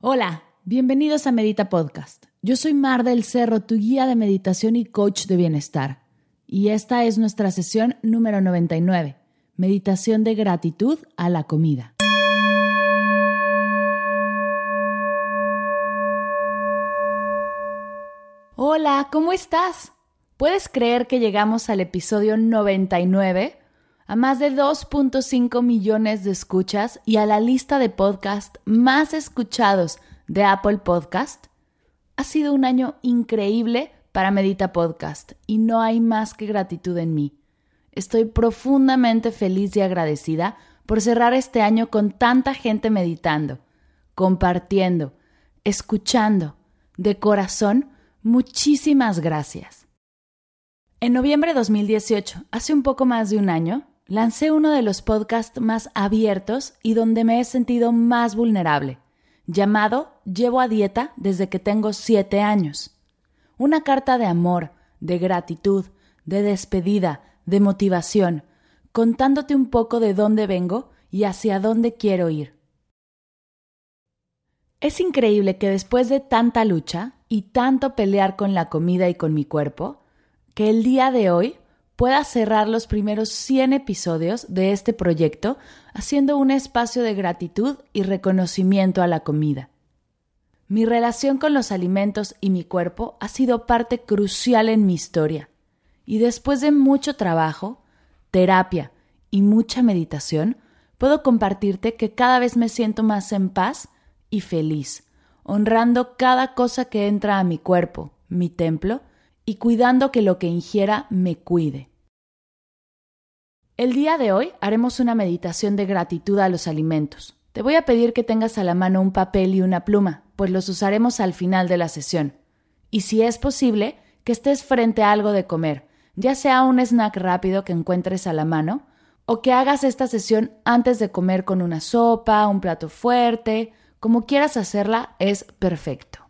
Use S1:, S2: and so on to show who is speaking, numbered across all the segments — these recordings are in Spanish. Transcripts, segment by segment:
S1: Hola. Bienvenidos a Medita Podcast. Yo soy Mar del Cerro, tu guía de meditación y coach de bienestar. Y esta es nuestra sesión número 99, Meditación de gratitud a la comida. Hola, ¿cómo estás? ¿Puedes creer que llegamos al episodio 99? A más de 2.5 millones de escuchas y a la lista de podcast más escuchados de Apple Podcast. Ha sido un año increíble para Medita Podcast y no hay más que gratitud en mí. Estoy profundamente feliz y agradecida por cerrar este año con tanta gente meditando, compartiendo, escuchando. De corazón, muchísimas gracias. En noviembre de 2018, hace un poco más de un año, lancé uno de los podcasts más abiertos y donde me he sentido más vulnerable llamado Llevo a dieta desde que tengo siete años. Una carta de amor, de gratitud, de despedida, de motivación, contándote un poco de dónde vengo y hacia dónde quiero ir. Es increíble que después de tanta lucha y tanto pelear con la comida y con mi cuerpo, que el día de hoy pueda cerrar los primeros 100 episodios de este proyecto haciendo un espacio de gratitud y reconocimiento a la comida. Mi relación con los alimentos y mi cuerpo ha sido parte crucial en mi historia, y después de mucho trabajo, terapia y mucha meditación, puedo compartirte que cada vez me siento más en paz y feliz, honrando cada cosa que entra a mi cuerpo, mi templo, y cuidando que lo que ingiera me cuide. El día de hoy haremos una meditación de gratitud a los alimentos. Te voy a pedir que tengas a la mano un papel y una pluma, pues los usaremos al final de la sesión. Y si es posible, que estés frente a algo de comer, ya sea un snack rápido que encuentres a la mano, o que hagas esta sesión antes de comer con una sopa, un plato fuerte, como quieras hacerla, es perfecto.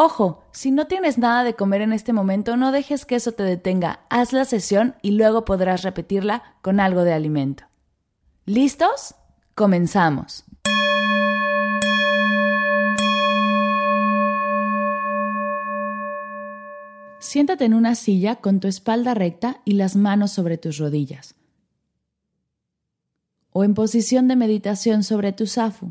S1: Ojo, si no tienes nada de comer en este momento, no dejes que eso te detenga. Haz la sesión y luego podrás repetirla con algo de alimento. ¿Listos? Comenzamos. Siéntate en una silla con tu espalda recta y las manos sobre tus rodillas. O en posición de meditación sobre tu zafu.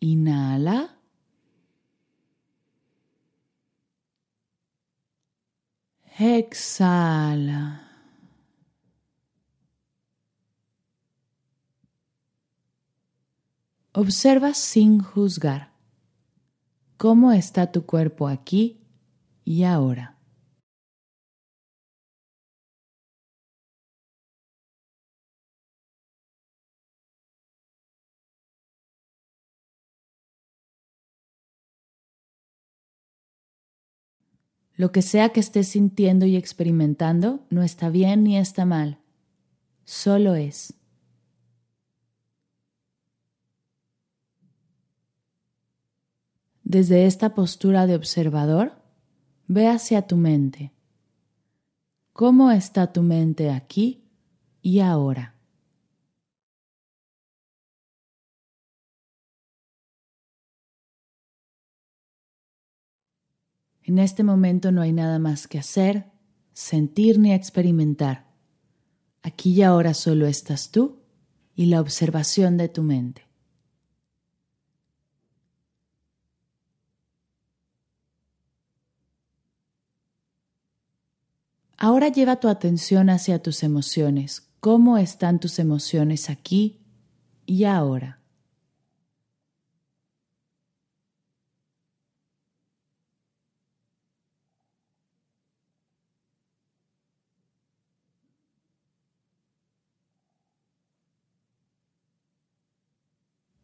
S1: Inhala. Exhala. Observa sin juzgar cómo está tu cuerpo aquí y ahora. Lo que sea que estés sintiendo y experimentando no está bien ni está mal, solo es. Desde esta postura de observador, ve hacia tu mente. ¿Cómo está tu mente aquí y ahora? En este momento no hay nada más que hacer, sentir ni experimentar. Aquí y ahora solo estás tú y la observación de tu mente. Ahora lleva tu atención hacia tus emociones. ¿Cómo están tus emociones aquí y ahora?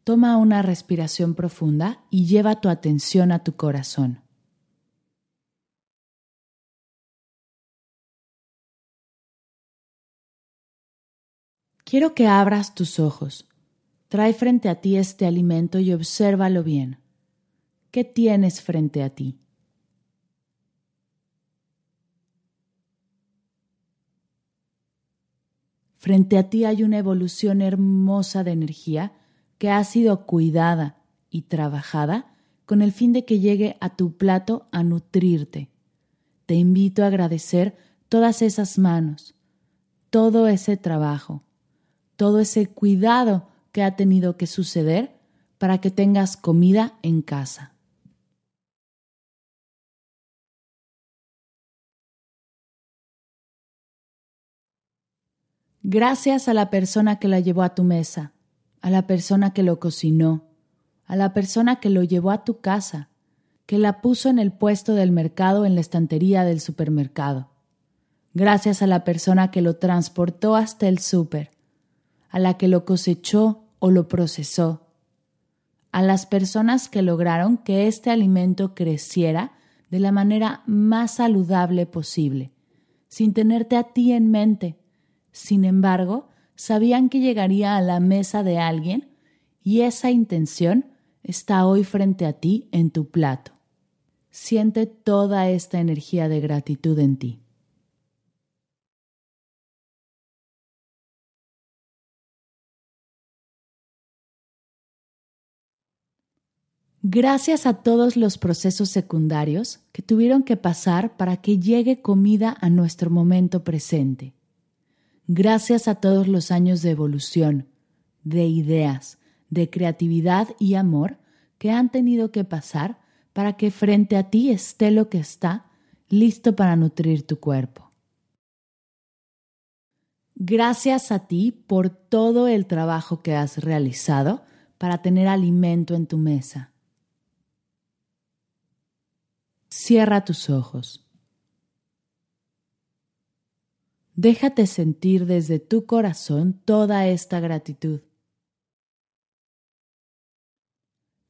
S1: Toma una respiración profunda y lleva tu atención a tu corazón. Quiero que abras tus ojos. Trae frente a ti este alimento y obsérvalo bien. ¿Qué tienes frente a ti? Frente a ti hay una evolución hermosa de energía que ha sido cuidada y trabajada con el fin de que llegue a tu plato a nutrirte. Te invito a agradecer todas esas manos, todo ese trabajo, todo ese cuidado que ha tenido que suceder para que tengas comida en casa. Gracias a la persona que la llevó a tu mesa a la persona que lo cocinó, a la persona que lo llevó a tu casa, que la puso en el puesto del mercado en la estantería del supermercado. Gracias a la persona que lo transportó hasta el súper, a la que lo cosechó o lo procesó, a las personas que lograron que este alimento creciera de la manera más saludable posible, sin tenerte a ti en mente. Sin embargo, sabían que llegaría a la mesa de alguien y esa intención está hoy frente a ti en tu plato. Siente toda esta energía de gratitud en ti. Gracias a todos los procesos secundarios que tuvieron que pasar para que llegue comida a nuestro momento presente gracias a todos los años de evolución, de ideas, de creatividad y amor que han tenido que pasar para que frente a ti esté lo que está listo para nutrir tu cuerpo. Gracias a ti por todo el trabajo que has realizado para tener alimento en tu mesa. Cierra tus ojos. Déjate sentir desde tu corazón toda esta gratitud.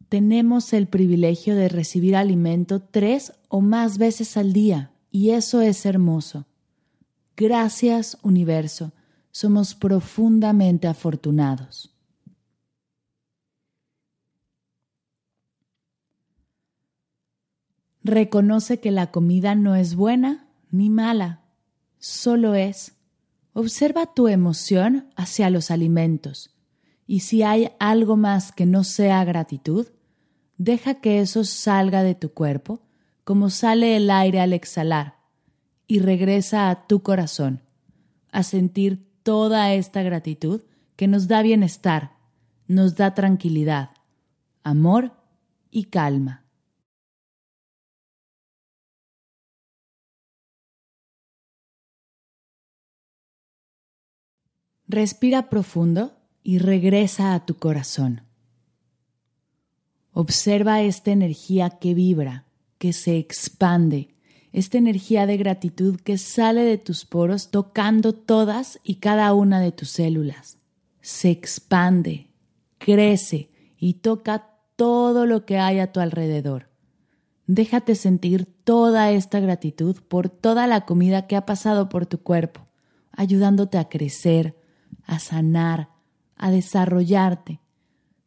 S1: Tenemos el privilegio de recibir alimento tres o más veces al día y eso es hermoso. Gracias universo, somos profundamente afortunados. Reconoce que la comida no es buena ni mala, solo es. Observa tu emoción hacia los alimentos y si hay algo más que no sea gratitud, deja que eso salga de tu cuerpo como sale el aire al exhalar y regresa a tu corazón a sentir toda esta gratitud que nos da bienestar, nos da tranquilidad, amor y calma. Respira profundo y regresa a tu corazón. Observa esta energía que vibra, que se expande, esta energía de gratitud que sale de tus poros tocando todas y cada una de tus células. Se expande, crece y toca todo lo que hay a tu alrededor. Déjate sentir toda esta gratitud por toda la comida que ha pasado por tu cuerpo, ayudándote a crecer, a sanar, a desarrollarte.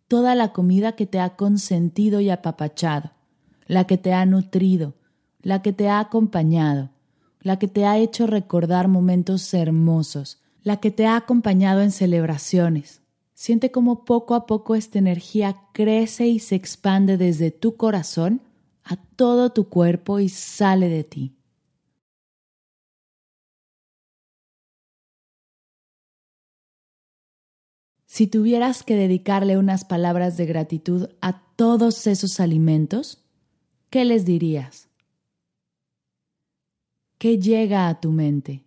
S1: Toda la comida que te ha consentido y apapachado, la que te ha nutrido, la que te ha acompañado, la que te ha hecho recordar momentos hermosos, la que te ha acompañado en celebraciones. Siente cómo poco a poco esta energía crece y se expande desde tu corazón a todo tu cuerpo y sale de ti. Si tuvieras que dedicarle unas palabras de gratitud a todos esos alimentos, ¿qué les dirías? ¿Qué llega a tu mente?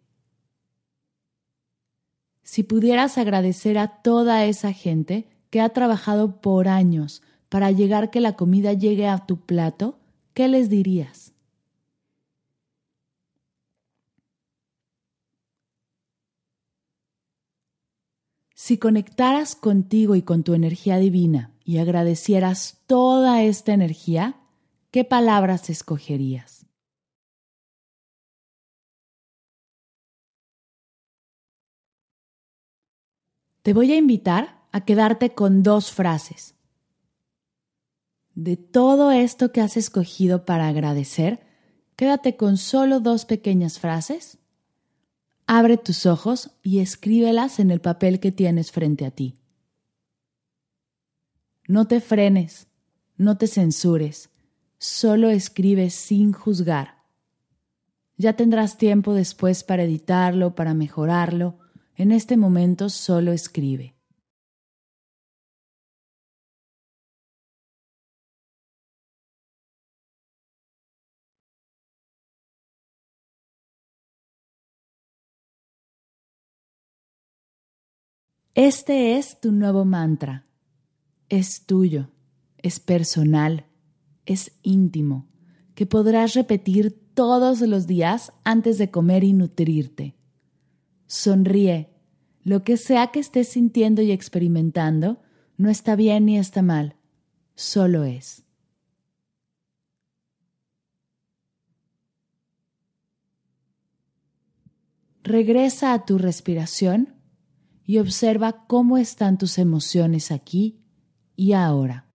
S1: Si pudieras agradecer a toda esa gente que ha trabajado por años para llegar que la comida llegue a tu plato, ¿qué les dirías? Si conectaras contigo y con tu energía divina y agradecieras toda esta energía, ¿qué palabras escogerías? Te voy a invitar a quedarte con dos frases. De todo esto que has escogido para agradecer, quédate con solo dos pequeñas frases. Abre tus ojos y escríbelas en el papel que tienes frente a ti. No te frenes, no te censures, solo escribe sin juzgar. Ya tendrás tiempo después para editarlo, para mejorarlo. En este momento solo escribe. Este es tu nuevo mantra. Es tuyo, es personal, es íntimo, que podrás repetir todos los días antes de comer y nutrirte. Sonríe. Lo que sea que estés sintiendo y experimentando no está bien ni está mal, solo es. Regresa a tu respiración y observa cómo están tus emociones aquí y ahora.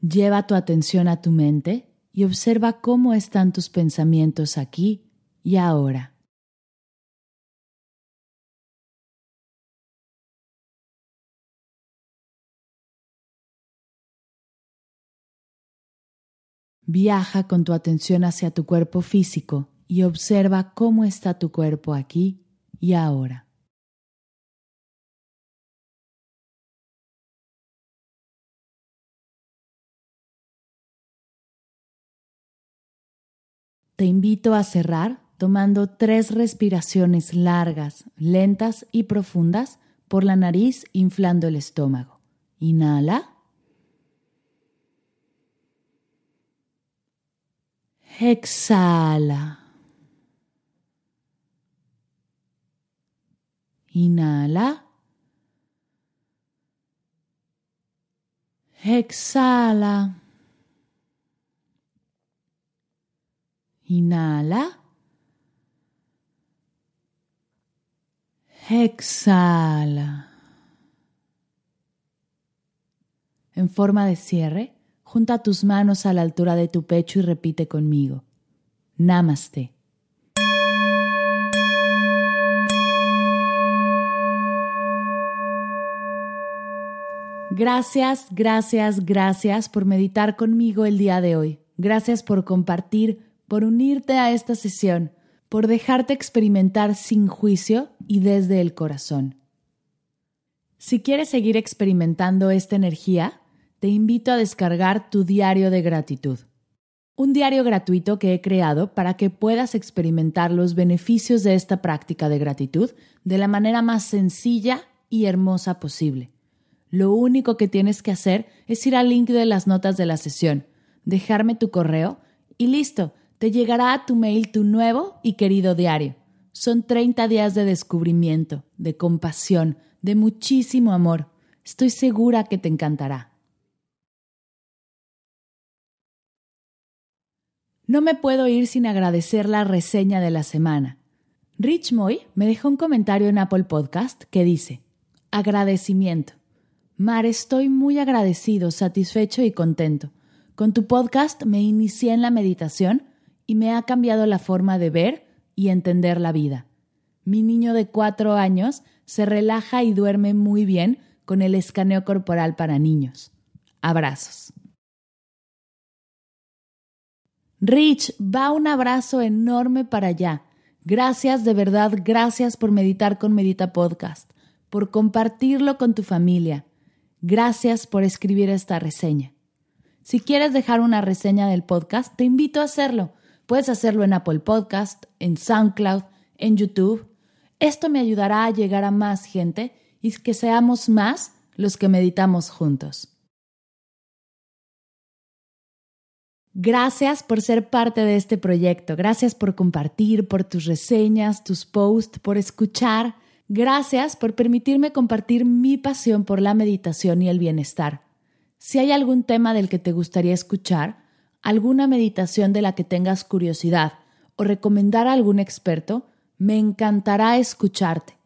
S1: Lleva tu atención a tu mente y observa cómo están tus pensamientos aquí y ahora. Viaja con tu atención hacia tu cuerpo físico y observa cómo está tu cuerpo aquí y ahora. Te invito a cerrar tomando tres respiraciones largas, lentas y profundas por la nariz inflando el estómago. Inhala. Exhala. Inhala. Exhala. Inhala. Exhala. En forma de cierre, Junta tus manos a la altura de tu pecho y repite conmigo. Namaste. Gracias, gracias, gracias por meditar conmigo el día de hoy. Gracias por compartir, por unirte a esta sesión, por dejarte experimentar sin juicio y desde el corazón. Si quieres seguir experimentando esta energía, te invito a descargar tu diario de gratitud. Un diario gratuito que he creado para que puedas experimentar los beneficios de esta práctica de gratitud de la manera más sencilla y hermosa posible. Lo único que tienes que hacer es ir al link de las notas de la sesión, dejarme tu correo y listo, te llegará a tu mail tu nuevo y querido diario. Son 30 días de descubrimiento, de compasión, de muchísimo amor. Estoy segura que te encantará. No me puedo ir sin agradecer la reseña de la semana. Rich Moy me dejó un comentario en Apple Podcast que dice, agradecimiento. Mar, estoy muy agradecido, satisfecho y contento. Con tu podcast me inicié en la meditación y me ha cambiado la forma de ver y entender la vida. Mi niño de cuatro años se relaja y duerme muy bien con el escaneo corporal para niños. Abrazos. Rich, va un abrazo enorme para allá. Gracias, de verdad, gracias por meditar con Medita Podcast, por compartirlo con tu familia. Gracias por escribir esta reseña. Si quieres dejar una reseña del podcast, te invito a hacerlo. Puedes hacerlo en Apple Podcast, en SoundCloud, en YouTube. Esto me ayudará a llegar a más gente y que seamos más los que meditamos juntos. Gracias por ser parte de este proyecto. Gracias por compartir, por tus reseñas, tus posts, por escuchar. Gracias por permitirme compartir mi pasión por la meditación y el bienestar. Si hay algún tema del que te gustaría escuchar, alguna meditación de la que tengas curiosidad o recomendar a algún experto, me encantará escucharte.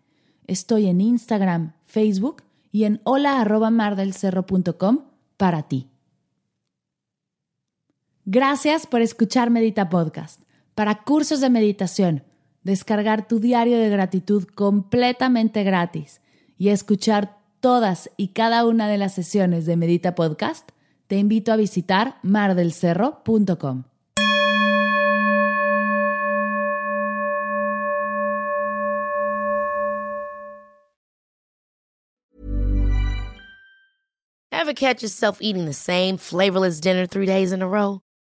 S1: Estoy en Instagram, Facebook y en hola.mardelcerro.com para ti. Gracias por escuchar Medita Podcast. Para cursos de meditación, descargar tu diario de gratitud completamente gratis y escuchar todas y cada una de las sesiones de Medita Podcast, te invito a visitar mardelcerro.com.
S2: Ever catch yourself eating the same flavorless dinner three days in a row?